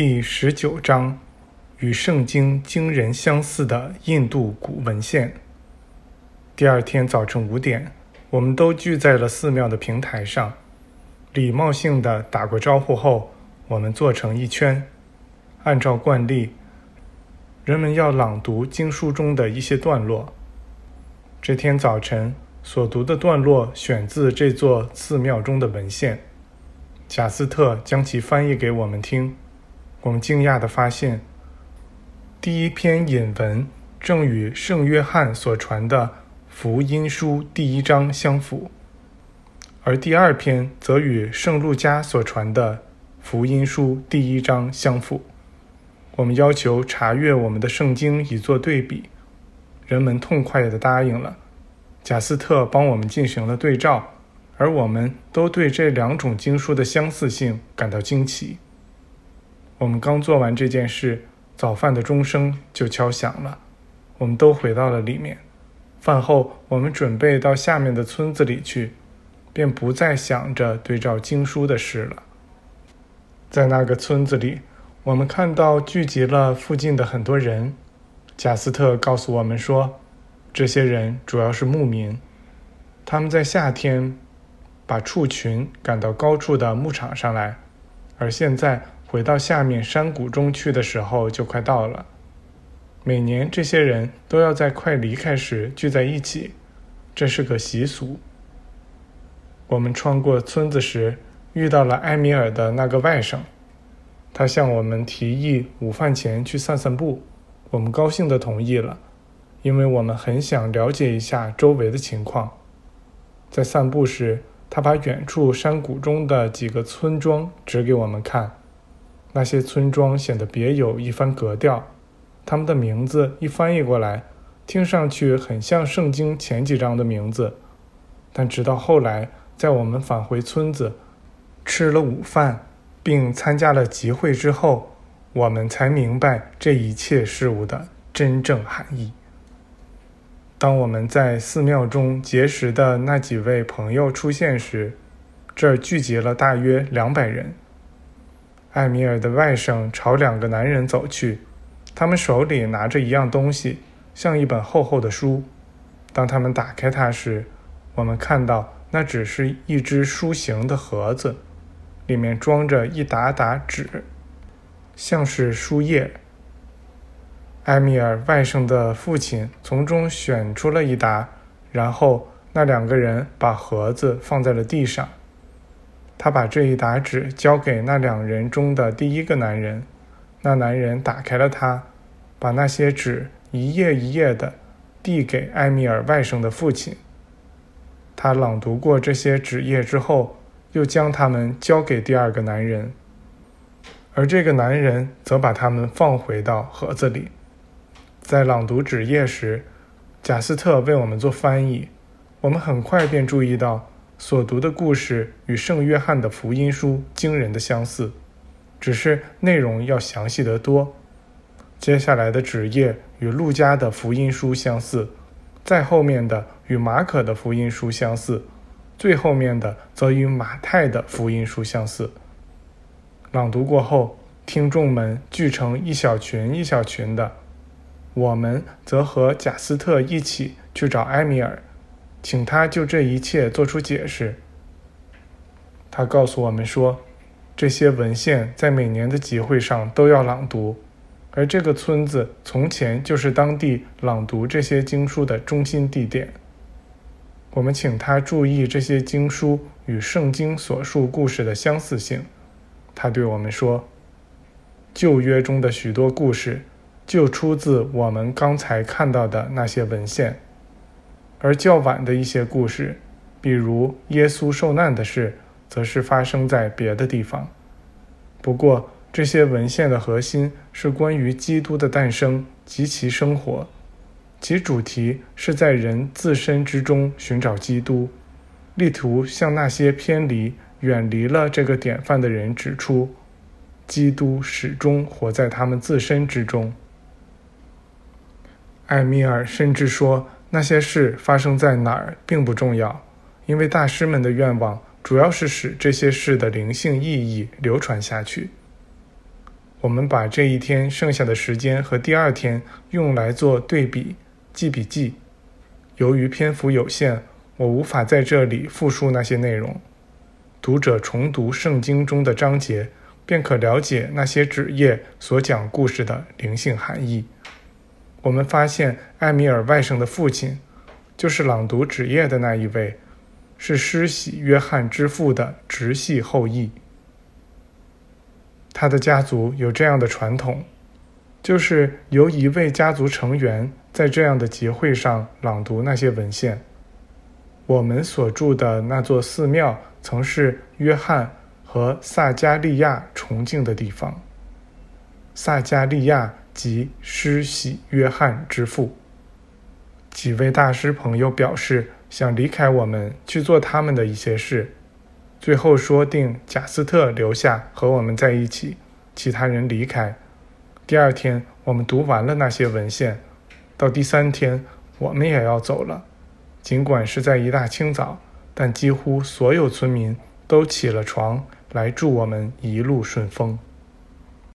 第十九章，与圣经惊人相似的印度古文献。第二天早晨五点，我们都聚在了寺庙的平台上，礼貌性的打过招呼后，我们坐成一圈。按照惯例，人们要朗读经书中的一些段落。这天早晨所读的段落选自这座寺庙中的文献。贾斯特将其翻译给我们听。我们惊讶地发现，第一篇引文正与圣约翰所传的福音书第一章相符，而第二篇则与圣路加所传的福音书第一章相符。我们要求查阅我们的圣经以作对比，人们痛快地答应了。贾斯特帮我们进行了对照，而我们都对这两种经书的相似性感到惊奇。我们刚做完这件事，早饭的钟声就敲响了。我们都回到了里面。饭后，我们准备到下面的村子里去，便不再想着对照经书的事了。在那个村子里，我们看到聚集了附近的很多人。贾斯特告诉我们说，这些人主要是牧民，他们在夏天把畜群赶到高处的牧场上来，而现在。回到下面山谷中去的时候就快到了。每年这些人都要在快离开时聚在一起，这是个习俗。我们穿过村子时遇到了埃米尔的那个外甥，他向我们提议午饭前去散散步，我们高兴地同意了，因为我们很想了解一下周围的情况。在散步时，他把远处山谷中的几个村庄指给我们看。那些村庄显得别有一番格调，他们的名字一翻译过来，听上去很像圣经前几章的名字。但直到后来，在我们返回村子，吃了午饭，并参加了集会之后，我们才明白这一切事物的真正含义。当我们在寺庙中结识的那几位朋友出现时，这儿聚集了大约两百人。艾米尔的外甥朝两个男人走去，他们手里拿着一样东西，像一本厚厚的书。当他们打开它时，我们看到那只是一只书形的盒子，里面装着一沓沓纸，像是书页。艾米尔外甥的父亲从中选出了一沓，然后那两个人把盒子放在了地上。他把这一沓纸交给那两人中的第一个男人，那男人打开了它，把那些纸一页一页的递给埃米尔外甥的父亲。他朗读过这些纸页之后，又将它们交给第二个男人，而这个男人则把它们放回到盒子里。在朗读纸页时，贾斯特为我们做翻译，我们很快便注意到。所读的故事与圣约翰的福音书惊人的相似，只是内容要详细得多。接下来的纸页与路加的福音书相似，再后面的与马可的福音书相似，最后面的则与马太的福音书相似。朗读过后，听众们聚成一小群一小群的，我们则和贾斯特一起去找埃米尔。请他就这一切做出解释。他告诉我们说，这些文献在每年的集会上都要朗读，而这个村子从前就是当地朗读这些经书的中心地点。我们请他注意这些经书与圣经所述故事的相似性。他对我们说，旧约中的许多故事就出自我们刚才看到的那些文献。而较晚的一些故事，比如耶稣受难的事，则是发生在别的地方。不过，这些文献的核心是关于基督的诞生及其生活，其主题是在人自身之中寻找基督，力图向那些偏离、远离了这个典范的人指出，基督始终活在他们自身之中。艾米尔甚至说。那些事发生在哪儿并不重要，因为大师们的愿望主要是使这些事的灵性意义流传下去。我们把这一天剩下的时间和第二天用来做对比、记笔记。由于篇幅有限，我无法在这里复述那些内容。读者重读圣经中的章节，便可了解那些纸页所讲故事的灵性含义。我们发现，艾米尔外甥的父亲，就是朗读纸页的那一位，是施洗约翰之父的直系后裔。他的家族有这样的传统，就是由一位家族成员在这样的集会上朗读那些文献。我们所住的那座寺庙曾是约翰和萨加利亚崇敬的地方。萨加利亚即施洗约翰之父。几位大师朋友表示想离开我们去做他们的一些事。最后说定贾斯特留下和我们在一起，其他人离开。第二天，我们读完了那些文献，到第三天，我们也要走了。尽管是在一大清早，但几乎所有村民都起了床来祝我们一路顺风。